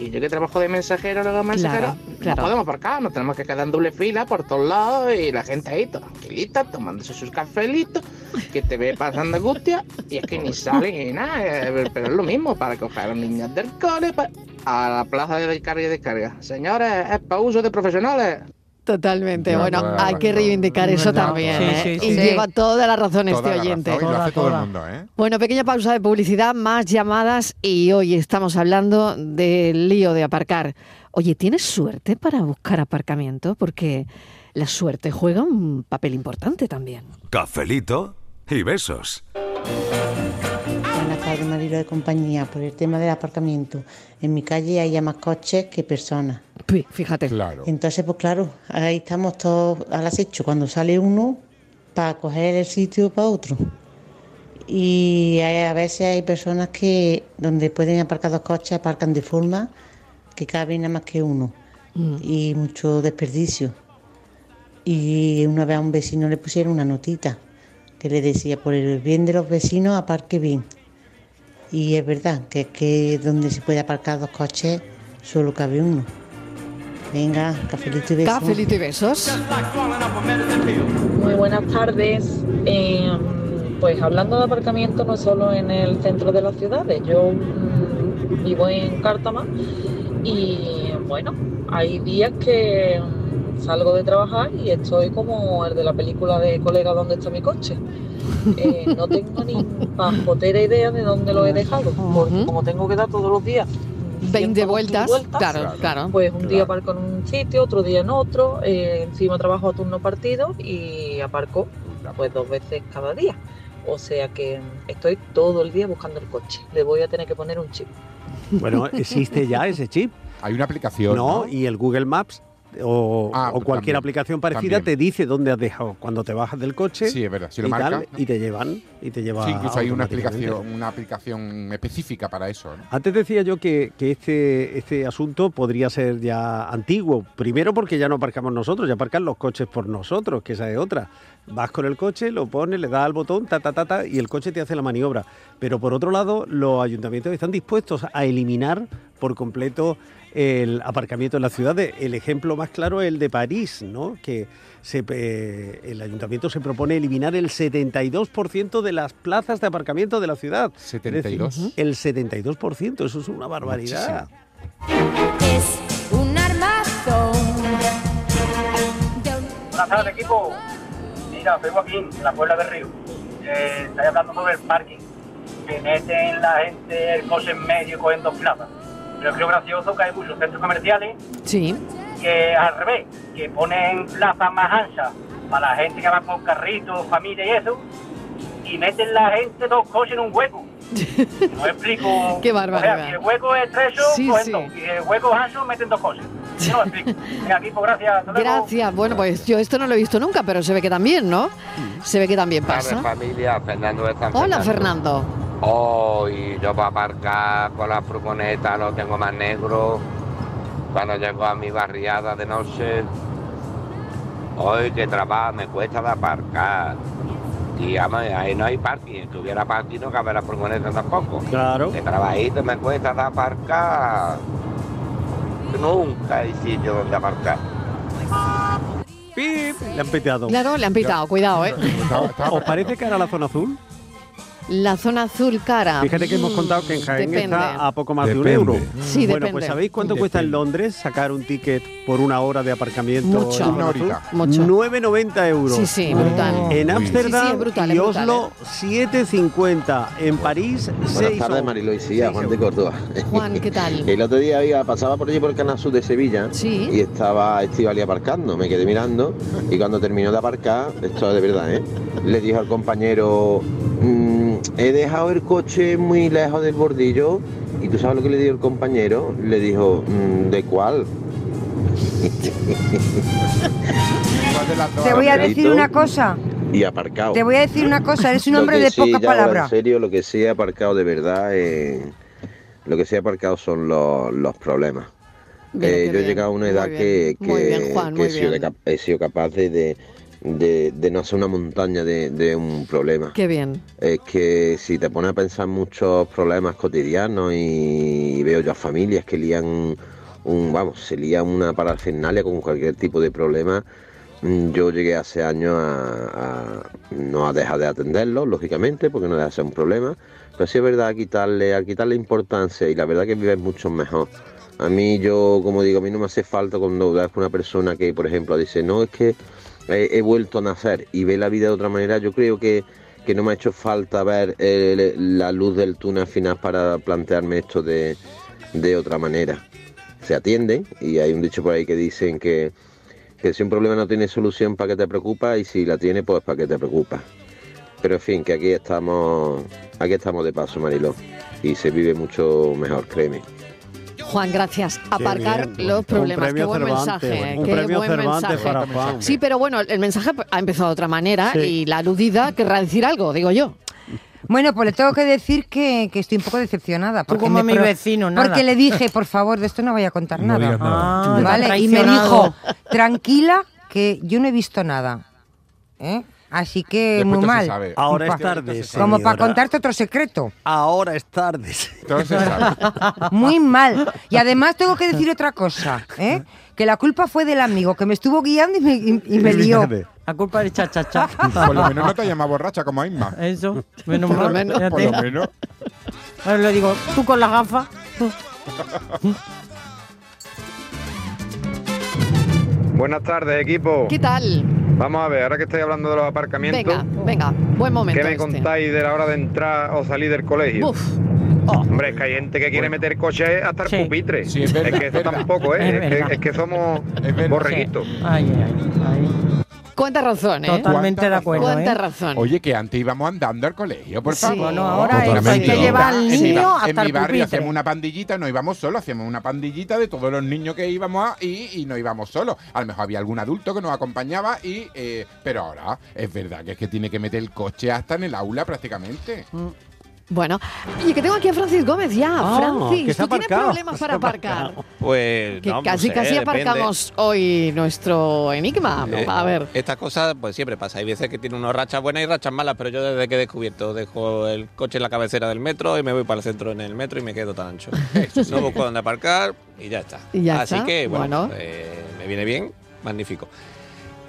Y yo que trabajo de mensajero, luego mensajero, Claro, claro. no podemos aparcar, nos tenemos que quedar en doble fila por todos lados y la gente ahí tranquilita, tomándose sus cafelitos, que te ve pasando angustia y es que ni salen ni nada, eh, pero es lo mismo para coger a los niños del cole a la plaza de carga y descarga. Señores, es para uso de profesionales. Totalmente. Bueno, hay que reivindicar eso también. Sí, ¿eh? sí, y sí. lleva toda la razón Toda este la oyente. razón, y lo Toda, hace todo el toda. mundo, ¿eh? Bueno, pequeña pausa de publicidad, más llamadas y hoy estamos hablando del lío de aparcar. Oye, ¿tienes suerte para buscar aparcamiento? Porque la suerte juega un papel importante también. Cafelito y besos. Tardes, marido de compañía. Por el tema del aparcamiento, en mi calle hay ya más coches que personas. Fíjate. Claro. Entonces, pues claro, ahí estamos todos al acecho cuando sale uno para coger el sitio para otro. Y hay- a veces hay personas que donde pueden aparcar dos coches aparcan de forma que cabe nada más que uno. Y mucho desperdicio. Y una vez a un vecino le pusieron una notita que le decía, por el bien de los vecinos, aparque bien. Y es verdad que es que donde se puede aparcar dos coches solo cabe uno. Venga, cafelito y besos. Cafelito y besos. Muy buenas tardes. Eh, pues hablando de aparcamiento, no solo en el centro de las ciudades. Yo mm, vivo en Cártama y bueno, hay días que salgo de trabajar y estoy como el de la película de Colega, ¿dónde está mi coche? Eh, no tengo ni pajotera idea de dónde lo he dejado, porque como tengo que dar todos los días 20 vueltas. vueltas, Claro, claro. pues un día aparco en un sitio, otro día en otro, eh, encima trabajo a turno partido y aparco pues dos veces cada día. O sea que estoy todo el día buscando el coche. Le voy a tener que poner un chip. Bueno, existe ya ese chip. Hay una aplicación. No, ¿no? y el Google Maps o, Ah, o cualquier también, aplicación parecida también. te dice dónde has dejado cuando te bajas del coche. Sí, es verdad, si lo y, tal, marca, ¿no? y te llevan y te lleva Sí, incluso hay una aplicación, una aplicación específica para eso. ¿no? Antes decía yo que, que este, este asunto podría ser ya antiguo. Primero porque ya no aparcamos nosotros, ya aparcan los coches por nosotros, que esa es otra. Vas con el coche, lo pones, le das al botón, ta, ta, ta, ta, y el coche te hace la maniobra. Pero por otro lado, los ayuntamientos están dispuestos a eliminar por completo el aparcamiento en las ciudades. El ejemplo más claro es el de París, ¿no? Que se, eh, el ayuntamiento se propone eliminar el 72% de las plazas de aparcamiento de la ciudad. Es decir, 72. el 72%, eso es una barbaridad. Es un armazón. Buenas tardes, equipo. Mira, soy Joaquín, de la Puebla del Río. Eh, estoy hablando sobre el parking. Que meten la gente el coche en medio con dos plazas. Yo creo gracioso que hay muchos centros comerciales Sí. que al revés, que ponen plazas más anchas para la gente que va con carritos, familia y eso, y meten la gente dos coches en un hueco. No explico. Qué O sea, barbaridad. si el hueco es estrecho, Sí, cogen sí. dos. Y el hueco es ancho, meten dos coches. No lo explico. Gracias. Gracias. Bueno, pues yo esto no lo he visto nunca, pero se ve que también, ¿no? Se ve que también pasa. familia, Fernando de San Hola, Fernando. Hoy yo para aparcar con la furgoneta lo tengo más negro. Cuando llego a mi barriada de noche, hoy que trabajo me cuesta de aparcar. Y ahí no hay parking. Si tuviera parking no cabe la furgoneta tampoco. Claro. De trabajito me cuesta de aparcar. Nunca hay sitio donde aparcar. ¡Pip! Le han peteado. Claro, le han pitado, cuidado, ¿eh? ¿Os parece que era la zona azul? La zona azul cara. Fíjate que hemos Mm, contado que en Jaén depende. está a poco más de un euro. Sí, bueno, depende. pues ¿sabéis cuánto cuesta en Londres sacar un ticket por una hora de aparcamiento? Mucho. en Una horita. Mucho. 9,90 euros. Sí, sí, brutal. En Uy. Ámsterdam Sí, sí, es brutal, y Oslo, 7,50. En París, 6 Buenas tardes, Marilo y sí, a Juan de Córdoba. Juan, ¿qué tal? El otro día iba, pasaba por allí por el Canal Sur de Sevilla Sí. y estaba Estivali aparcando. Me quedé mirando y cuando terminó de aparcar, esto es de verdad, ¿eh? le dijo al compañero, "Mm, he dejado el coche muy lejos del bordillo y tú sabes lo que le dijo el compañero. Le dijo, "Mm, ¿de cuál? Te voy a decir una cosa. Y aparcado. Te voy a decir una cosa, eres un hombre de sí, poca ya ahora, palabra. En serio, lo que sí he aparcado de verdad, eh, lo que sí he aparcado son los, los problemas. Bien, Eh, yo he llegado a una edad Muy que, que- bien, Juan, que muy he, sido bien. de cap- he sido capaz de, de, de- de no hacer una montaña de, de un problema. Qué bien. Es que si te pones a pensar muchos problemas cotidianos y veo yo a familias que lían un, vamos, se lían una parafernalia con cualquier tipo de problema, mm, yo llegué hace años a, a no a dejar de atenderlo, lógicamente, porque no deja de ser un problema, pero sí es verdad a quitarle, a quitarle importancia y la verdad que vives mucho mejor. A mí yo, como digo, a mí no me hace falta cuando ves una persona que, por ejemplo, dice, no, es que he, vuelto a nacer y ve la vida de otra manera, yo creo que, que no me ha hecho falta ver eh, la luz del túnel final para plantearme esto de, de otra manera. Se atienden y hay un dicho por ahí que dicen que, que si un problema no tiene solución, ¿para qué te preocupas? Y si la tiene, pues ¿para qué te preocupas? Pero en fin, que aquí estamos, aquí estamos de paso, Mariló. Y se vive mucho mejor, créeme. Juan, gracias. Aparcar bien. los problemas. Qué buen Cervantes, mensaje. un qué premio buen Cervantes mensaje. para. Sí, pero bueno, el mensaje ha empezado de otra manera Sí. y la aludida querrá decir algo, digo yo. Bueno, pues le tengo que decir que, que estoy un poco decepcionada. Porque como mi vecino, nada. Porque le dije, por favor, de esto no voy a contar No nada. Ah, ¿Vale? Y me dijo, tranquila, que yo no he visto nada. ¿Eh? Así que Después muy mal. sabe. Ahora es tarde, Como para contarte otro secreto. Ahora es tarde. Muy mal. Y además tengo que decir otra cosa, ¿eh? Que la culpa fue del amigo que me estuvo guiando y me, y- y me lió. La culpa de chachacha. Por lo menos no te llamas borracha como Isma. Eso, menos Por lo mal. menos. Por lo menos. Ahora le digo, tú con las gafas. Buenas tardes, equipo. ¿Qué tal? Vamos a ver, ahora que estoy hablando de los aparcamientos, Venga, venga, buen momento. ¿qué me este. contáis de la hora de entrar o salir del colegio? Uf. Hombre, es que hay gente que quiere meter coche hasta el pupitre. Sí, es verdad, que eso es verdad. tampoco, Es ¿eh? Es, que, es que somos borreguitos. Ay, ay, ay. Cuánta razón, ¿eh? Totalmente de acuerdo. Cuánta ¿eh? razón. Oye, que antes íbamos andando al colegio, por Sí. favor. Bueno, ahora Totalmente. eso hay que llevar al En mi niño hasta En mi barrio pupitre. hacíamos una pandillita, no íbamos solos, hacíamos una pandillita de todos los niños que íbamos ahí y no íbamos solos. A lo mejor había algún adulto que nos acompañaba y... eh, pero ahora es verdad que es que tiene que meter el coche hasta en el aula prácticamente. Bueno, oye, que tengo aquí a Francis Gómez ya. Ah, Francis, ¿tú tienes problemas para aparcar? Pues Que no, no casi, sé, casi depende. aparcamos hoy nuestro enigma. Eh, a ver. Estas cosas pues siempre pasa. Hay veces que tiene unas rachas buenas y rachas malas, pero yo desde que he descubierto dejo el coche en la cabecera del metro y me voy para el centro en el metro y me quedo tan ancho. no busco dónde aparcar y ya está. Y ya Así está, que bueno, bueno. eh, me viene bien, magnífico.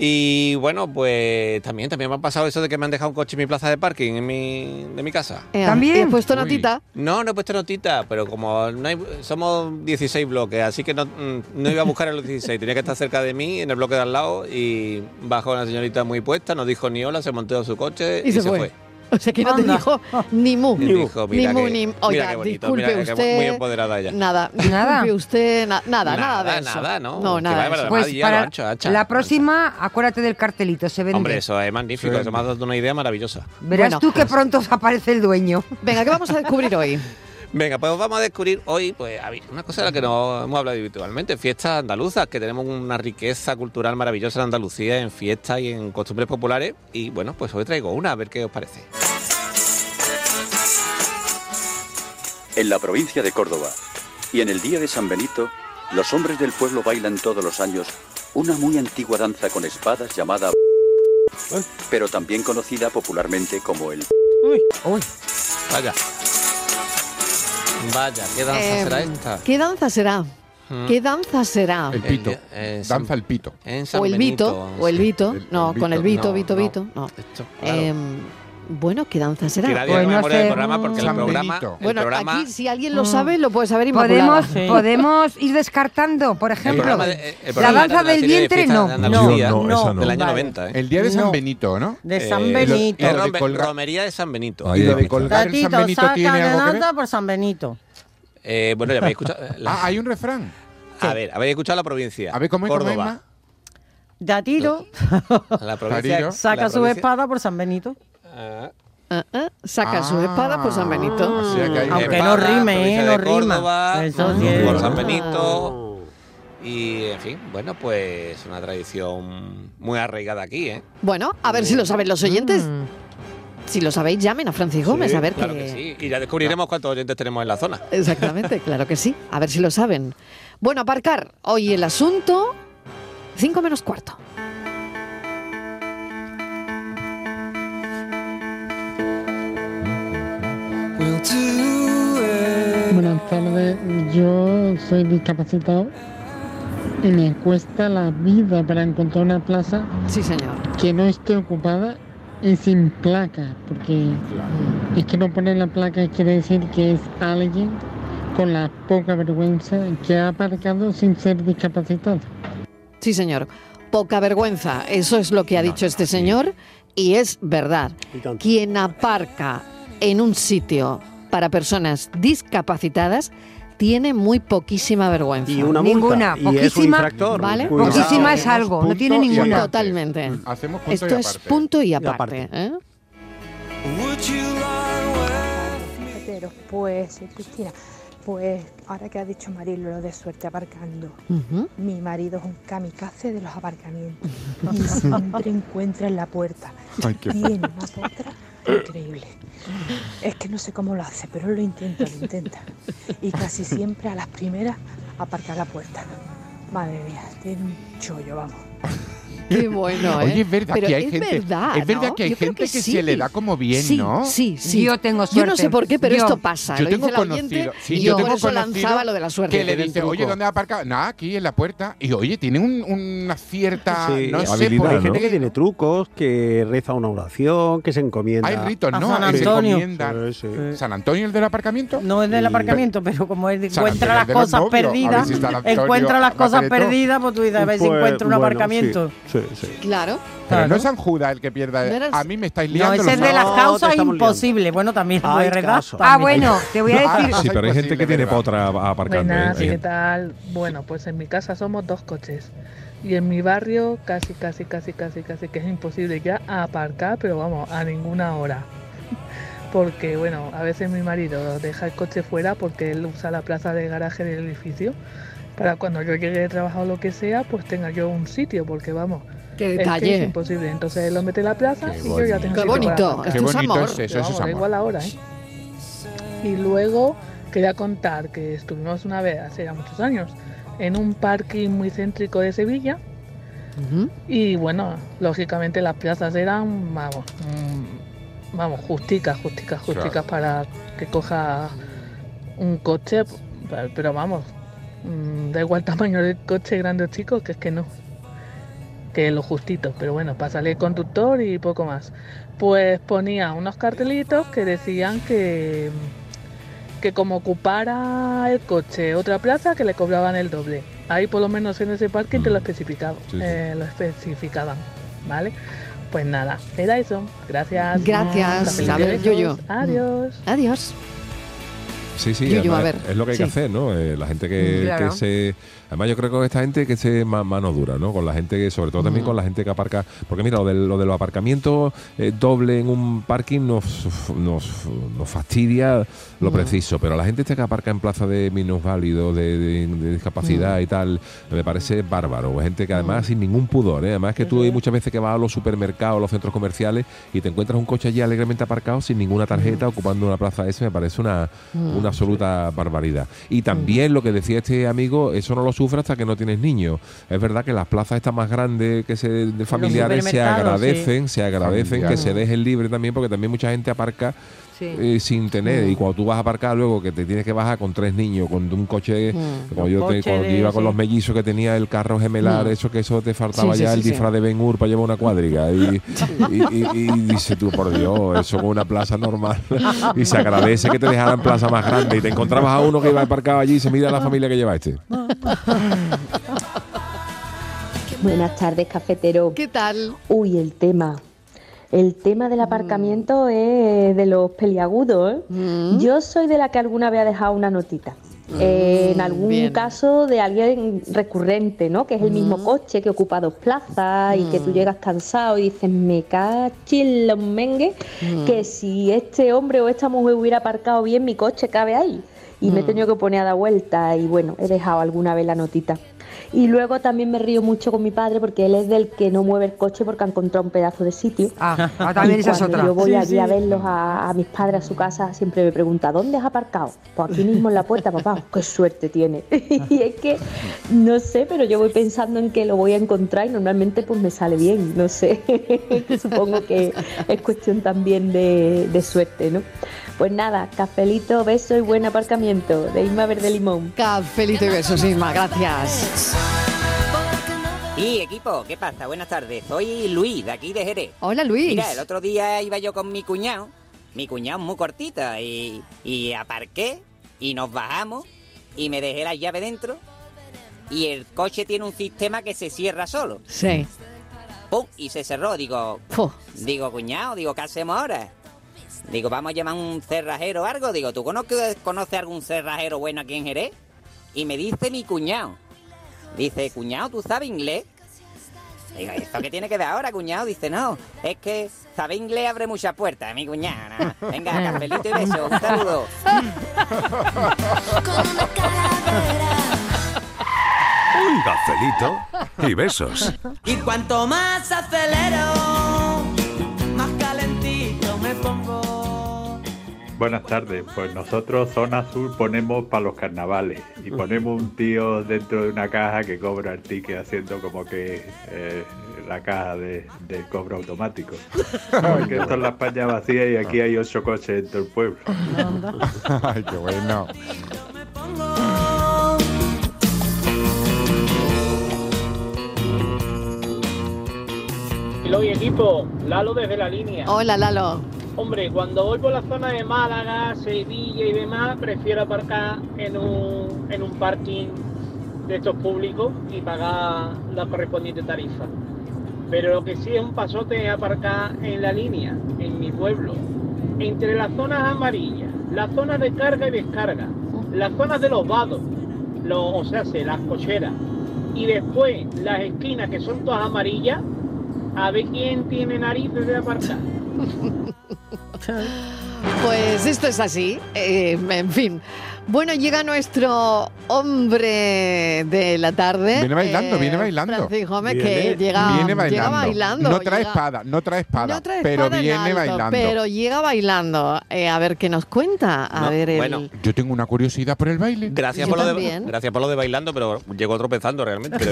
Y bueno, pues también, también me ha pasado eso de que me han dejado un coche en mi plaza de parking en mi, de mi casa. Eh, ¿También? ¿y has puesto Uy. notita? No, no he puesto notita, pero como no hay- somos 16 bloques, así que no, mm, no iba a buscar a los 16, tenía que estar cerca de mí, en el bloque de al lado, y bajó una señorita muy puesta, no dijo ni hola, se montó en su coche y, Y se fue. O sea, que no te dijo ni mu. Y dijo, mira ni mu, que- ni... Oiga, qué bonito, disculpe mira que usted. muy empoderada ella. Nada, Nada. disculpe usted. na- nada, nada, Nada, de eso. nada, ¿no? No, Que nada. eso. Pues ya para ancho, ancha. la próxima, acuérdate del cartelito, se vende. Hombre, eso es magnífico, eso me ha dado una idea maravillosa. Verás Bueno. tú que pronto aparece el dueño. Venga, ¿qué vamos a descubrir hoy? Venga, pues vamos a descubrir hoy pues, a ver, una cosa de la que no hemos hablado habitualmente, fiestas andaluzas, que tenemos una riqueza cultural maravillosa en Andalucía, en fiestas y en costumbres populares. Y bueno, pues hoy traigo una, a ver qué os parece. En la provincia de Córdoba y en el día de San Benito, los hombres del pueblo bailan todos los años una muy antigua danza con espadas llamada pero también conocida popularmente como el Uy. Vaya. Vaya, ¿qué danza Eh, será esta? ¿Qué danza será? Mm. ¿Qué danza será? El pito. San- Danza el pito. En San O el Benito, Vito, o el Vito. No, con el Vito, no, Vito, no. Vito. No. Esto, claro. Em, bueno, ¿qué danza será? Que nadie Pues no memoria del sé. programa porque el programa- el Bueno, programa- aquí si alguien lo sabe, lo puede saber Inmaculada. Podemos, podemos ir descartando, por ejemplo, programa de- el la danza de del de vientre, no. No, no, esa no. Del año Vale. 90, ¿eh? El día de San No. Benito, ¿no? De Eh, San Benito. Lo de colgar- romería de San Benito. Y lo de colgar el San Benito saca tiene la algo que ver. nata por San Benito. Eh, bueno, ya habéis escuchado. la- Ah, hay un refrán. A ver, habéis escuchado la provincia. A ver, ¿cómo es, Córdoba. Ma? Gatito La provincia. saca la su espada por San Benito. Ah, Ah, ah, saca su espada por San Benito. o sea que hay Aunque espada, no rime, provincia ¿eh? de No rima. Córdoba, Eso mm, sí es. por San Benito. Y, en fin, bueno, pues una tradición muy arraigada aquí, ¿eh? Bueno, a ver si lo saben los oyentes. Si lo sabéis, llamen a Francis Gómez Sí, a ver claro qué- que sí. Y ya descubriremos cuántos oyentes tenemos en la zona. Exactamente, claro que sí. A ver si lo saben. Bueno, aparcar. Hoy el asunto, 5 menos cuarto. Buenas tardes, yo soy discapacitado y me cuesta la vida para encontrar una plaza Sí, señor. que no esté ocupada y sin placa, porque es que no poner la placa quiere decir que es alguien con la poca vergüenza que ha aparcado sin ser discapacitado. Sí, señor. Poca vergüenza. Eso es lo que ha dicho este señor y es verdad. Quien aparca en un sitio para personas discapacitadas tiene muy poquísima vergüenza. Y una multa, Ninguna, y es un poquísima, infractor. ¿Vale? Cuidado. Poquísima es algo, no tiene ninguna. Totalmente. Hacemos punto Esto y es punto y aparte. ¿eh? Pues, Cristina, pues ahora que ha dicho Marilo lo de suerte aparcando, mi marido es un kamikaze de los aparcamientos y siempre encuentra en la puerta. Ay, qué una potra increíble. Es que no sé cómo lo hace, pero lo intenta, lo intenta. Y casi siempre a las primeras aparca la puerta. Madre mía, tiene un chollo, vamos. Qué bueno, ¿eh? Oye, es verdad Pero que hay es gente. verdad, es verdad ¿no? que hay gente que, sí. se le da como bien, sí, ¿no? Sí, sí. Yo tengo Yo no sé por qué, pero Yo- esto pasa. Yo lo tengo conocido, sí, y yo yo tengo por eso conocido lanzaba lo de la suerte. que le dice, oye, ¿dónde aparca? Nada, aquí en la puerta. Y oye, tiene un- una cierta, Sí, no sé, por Hay ¿no? gente que tiene trucos, que reza una oración, que se encomienda. Hay ritos, ¿no? San Antonio. ¿San Antonio el del aparcamiento? No es del aparcamiento, pero como él encuentra las cosas perdidas, encuentra las cosas perdidas, pues tú dices, a ver si encuentro un aparcamiento. Sí, sí, sí. Claro. Pero Claro. no es San Judas el que pierda. No A mí me estáis No, liando. ese los es de las. No, te causas estamos liando. imposibles. Bueno, también Hay puede. Ah, bueno, te voy a Ah, decir. Sí, pero hay gente que tiene potra aparcando. Buenas, ¿eh? ¿qué tal? Bueno, pues en mi casa somos dos coches. Y en mi barrio casi, casi, casi, casi, casi que es imposible ya aparcar, pero vamos, a ninguna hora. Porque, bueno, a veces mi marido deja el coche fuera porque él usa la plaza de garaje del edificio para cuando yo llegue de trabajo o lo que sea, pues tenga yo un sitio, porque vamos. Qué es que detalle. es imposible. Entonces él lo mete en la plaza Qué y yo ya tengo Qué bonito. Qué bonito amor. es eso, eso es vamos, amor. igual ahora, ¿eh? Y luego quería contar que estuvimos una vez, hace ya muchos años, en un parking muy céntrico de Sevilla. Y bueno, lógicamente las plazas eran, vamos, mm, vamos, justicas, justicas, justicas para que coja un coche, pero vamos, da igual tamaño del coche, grande o chico, que es que no, que lo justito, pero bueno, para salir conductor y poco más. Pues ponía unos cartelitos que decían que, que como ocupara el coche otra plaza, que le cobraban el doble. Ahí por lo menos en ese parking te lo especificaba, Sí, sí. eh, lo especificaban, ¿vale? Pues nada, era eso. Gracias. Gracias. Cafelito A ver, y besos. Yuyu. Adiós. Adiós. Sí, sí, Yuyu, además a ver, es lo que hay que hacer, ¿no? Eh, la gente que, Mm, claro. que se... Además yo creo que esta gente que se ma- mano dura, ¿no? Con la gente que, sobre todo también con la gente que aparca... Porque mira, lo, del, lo de los aparcamientos eh, doble en un parking nos, nos, nos fastidia lo preciso, pero la gente esta que aparca en plaza de minusválidos, de, de, de discapacidad y tal, me parece bárbaro. Gente que además sin ningún pudor, ¿eh? Además que tú hay muchas veces que vas a los supermercados, a los centros comerciales y te encuentras un coche allí alegremente aparcado sin ninguna tarjeta ocupando una plaza esa, me parece una, una absoluta barbaridad. Y también lo que decía este amigo, eso no lo sufre hasta que no tienes niños. Es verdad que las plazas estas más grandes que se, de familiares se agradecen, sí. se agradecen que se dejen libre también, porque también mucha gente aparca Sí. eh, sin tener. Mm. Y cuando tú vas a aparcar luego que te tienes que bajar con tres niños, con un coche, Mm. como Un yo, te- cuando yo de- iba con sí. los mellizos que tenía el carro gemelar, Mm. eso que eso te faltaba Sí, ya sí, el sí. disfraz de Ben Hur para llevar una cuadriga. Y, y, y- y dice tú, por Dios, eso con una plaza normal. y se agradece que te dejaran plaza más grande. Y te encontrabas a uno que iba aparcado allí y se mira la familia que lleva este. Buenas tardes, cafetero. ¿Qué tal? Uy, el tema. El tema del aparcamiento es de los peliagudos. ¿eh? Mm. Yo soy de la que alguna vez ha dejado una notita. Eh, en algún bien. caso de alguien recurrente, ¿no? Que es el mismo Mm. coche que ocupa dos plazas y que tú Mm. llegas cansado y dices, me cachis los mengue, Mm. que si este hombre o esta mujer hubiera aparcado bien, mi coche cabe ahí. Y me he Mm. tenido que poner a dar vuelta y bueno, he dejado alguna vez la notita. Y luego también me río mucho con mi padre porque él es del que no mueve el coche porque ha encontrado un pedazo de sitio. Ah, ah, también esa es otra. Yo voy Sí, allí sí. a verlos a, a mis padres a su casa, siempre me pregunta, ¿dónde has aparcado? Pues aquí mismo en la puerta, papá. ¡Qué suerte tiene! y es que, no sé, pero yo voy pensando en que lo voy a encontrar y normalmente pues me sale bien, no sé. Supongo que es cuestión también de, de suerte, ¿no? Pues nada, cafelito, beso y buen aparcamiento de Isma Verde Limón. Cafelito y besos, Isma, gracias. Y equipo, ¿qué pasa? Buenas tardes. Soy Luis, de aquí de Jerez. Hola, Luis. Mira, el otro día iba yo con mi cuñado. Mi cuñado es muy cortito y, y aparqué y nos bajamos y me dejé la llave dentro y el coche tiene un sistema que se cierra solo. Sí. ¡Pum! Y se cerró. Digo, Fu. digo, cuñado, digo, ¿qué hacemos ahora? Digo, vamos a llamar a un cerrajero o algo. Digo, ¿tú conoces, conoces algún cerrajero bueno aquí en Jerez? Y me dice mi cuñado. Dice, cuñado, ¿tú sabes inglés? Digo, ¿esto qué tiene que ver ahora, cuñado? Dice, no, es que saber inglés abre muchas puertas, mi cuñado. nada. Venga, cafelito y beso, un saludo. Cafelito y besos. Y cuanto más acelero, Buenas tardes, pues nosotros Zona Azul ponemos para los carnavales y ponemos un tío dentro de una caja que cobra el ticket haciendo como que eh, la caja de, de cobro automático. Porque esto es la España vacía y aquí hay ocho coches en todo el pueblo. Ay, qué bueno. Hello y equipo, Lalo desde la línea. Hola, Lalo. Hombre, cuando voy por la zona de Málaga, Sevilla y demás, prefiero aparcar en un, en un parking de estos públicos y pagar la correspondiente tarifa. Pero lo que sí es un pasote es aparcar en la línea, en mi pueblo, entre las zonas amarillas, las zonas de carga y descarga, las zonas de los vados, los, o sea, se- las cocheras y después las esquinas que son todas amarillas, a ver quién tiene narices de aparcar. Pues esto es así, eh, en fin. Bueno, llega nuestro hombre de la tarde. Viene bailando, eh, viene bailando. Francis Gómez, que Viene- llega, viene bailando. llega bailando. No trae llega- espada, no trae espada, no trae pero espada viene alto, bailando. Pero llega bailando. Eh, a ver qué nos cuenta. A No, ver, el- bueno. Yo tengo una curiosidad por el baile. Gracias Yo por, lo de, gracias por lo de bailando, pero llegó tropezando realmente.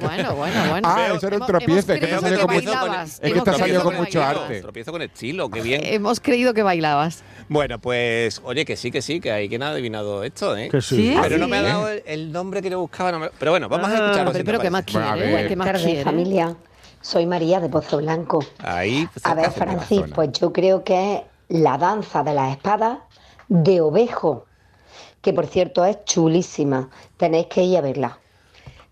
bueno, bueno, bueno. Ah, eso era un tropiezo, es que que con mucho, bailabas. es que salido con que mucho bailabas. arte. Tropiezo con estilo, qué bien. Hemos creído que bailabas. Bueno, pues, oye, que sí, que sí, que hay quien ha adivinado esto, ¿eh? Que sí. ¿Sí? Pero no ¿Ah, me ha dado el, el nombre que yo buscaba. no me- Pero bueno, vamos a Ah, escucharlo. pero- pero ¿qué más quiere? ¿Qué más tardes, quiere? familia. Soy María de Pozo Blanco. Ahí, pues, A ver, Francis, pues yo creo que es la danza de las espadas de ovejo, que por cierto es chulísima. Tenéis que ir a verla.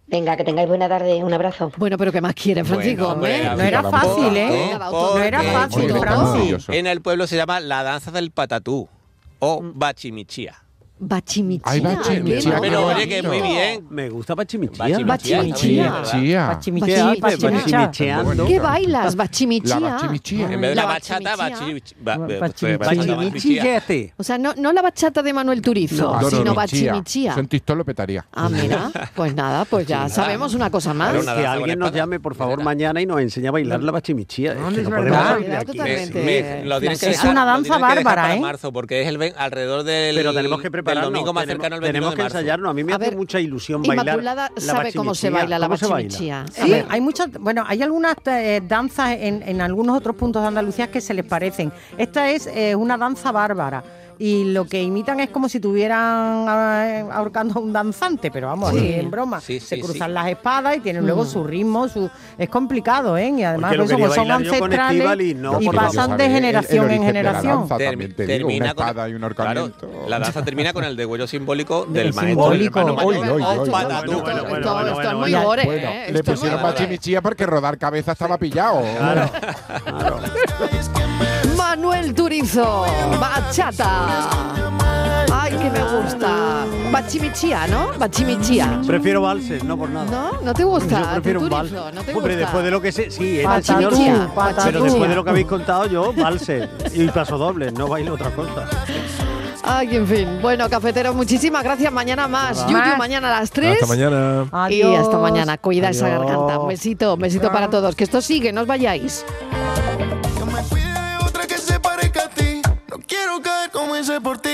Venga, que tengáis buena tarde. Un abrazo. Bueno, pero ¿qué más quiere, Francisco? Bueno, No era fácil, ¿eh? No era fácil, Francis. En el pueblo se llama la danza del patatú o bachimichía. Bachimichía. Ay, bachimichía, Pero oye, que muy bien. Me gusta Bachimichía. Bachimichía. Chía. Bachimichea, hace? bachimichea. Bachimicheando. ¿Qué bailas? Bachimichía. La bachimichía. En vez de la, bachata, bachimichía. bachimichía. Bachimichía. bachimichía. Bachimichillete. O sea, no, no la bachata de Manuel Turizo, No, no, sino no, bachimichía. Son Tistón lo petaría. Ah, mira, pues nada, pues ya sabemos una cosa más. Que alguien nos llame, por favor, mañana y nos enseñe a bailar la bachimichía. Es una danza bárbara, ¿eh? marzo, porque es alrededor del, Pero tenemos que del prepararnos. domingo más tenemos, cercano al 21 tenemos de que marzo. ensayarnos. A mí me A hace ver, mucha ilusión bailar. Inmaculada la sabe cómo se baila la bachimichía. Sí, ver, hay muchas, bueno, hay algunas eh, danzas en, en algunos otros puntos de Andalucía que se les parecen. Esta es eh, una danza bárbara. Y lo que imitan es como si tuvieran eh, ahorcando a un danzante, pero vamos, Sí. así en broma. Sí, se sí, cruzan sí. las espadas y tienen luego Mm. su ritmo, su es complicado, ¿eh? Y además lo pues, quería como son ancestrales Estíbaliz, no, y pasan de el- el generación en la generación. danza, Termi- también te digo, termina con- espada y un Claro, ahorcamiento. la danza termina con el degüello simbólico El del maestro. simbólico. Bueno, bueno, esto, es muy bueno. gore, ¿eh? le pusieron gore. bachimichía porque rodar cabeza estaba pillado. Claro, claro. Manuel Turizo, bachata. Ay, que me gusta. Bachimichía, ¿no? Bachimichía. Prefiero valses, no por nada. ¿No? ¿No te gusta? Yo prefiero ¿Tú, un vals. ¿No te Hombre, después de lo que sé, sí, era el señor. Pero después de lo que habéis contado, yo, valses y paso doble, no bailo otra cosa. Ay, en fin. Bueno, cafetero, muchísimas gracias. Mañana más. Yuyu, mañana a las 3. Hasta mañana. Y Adiós. hasta mañana. Cuida esa garganta. Un besito, un besito para todos. Que esto sigue, no os vayáis. Hice por ti.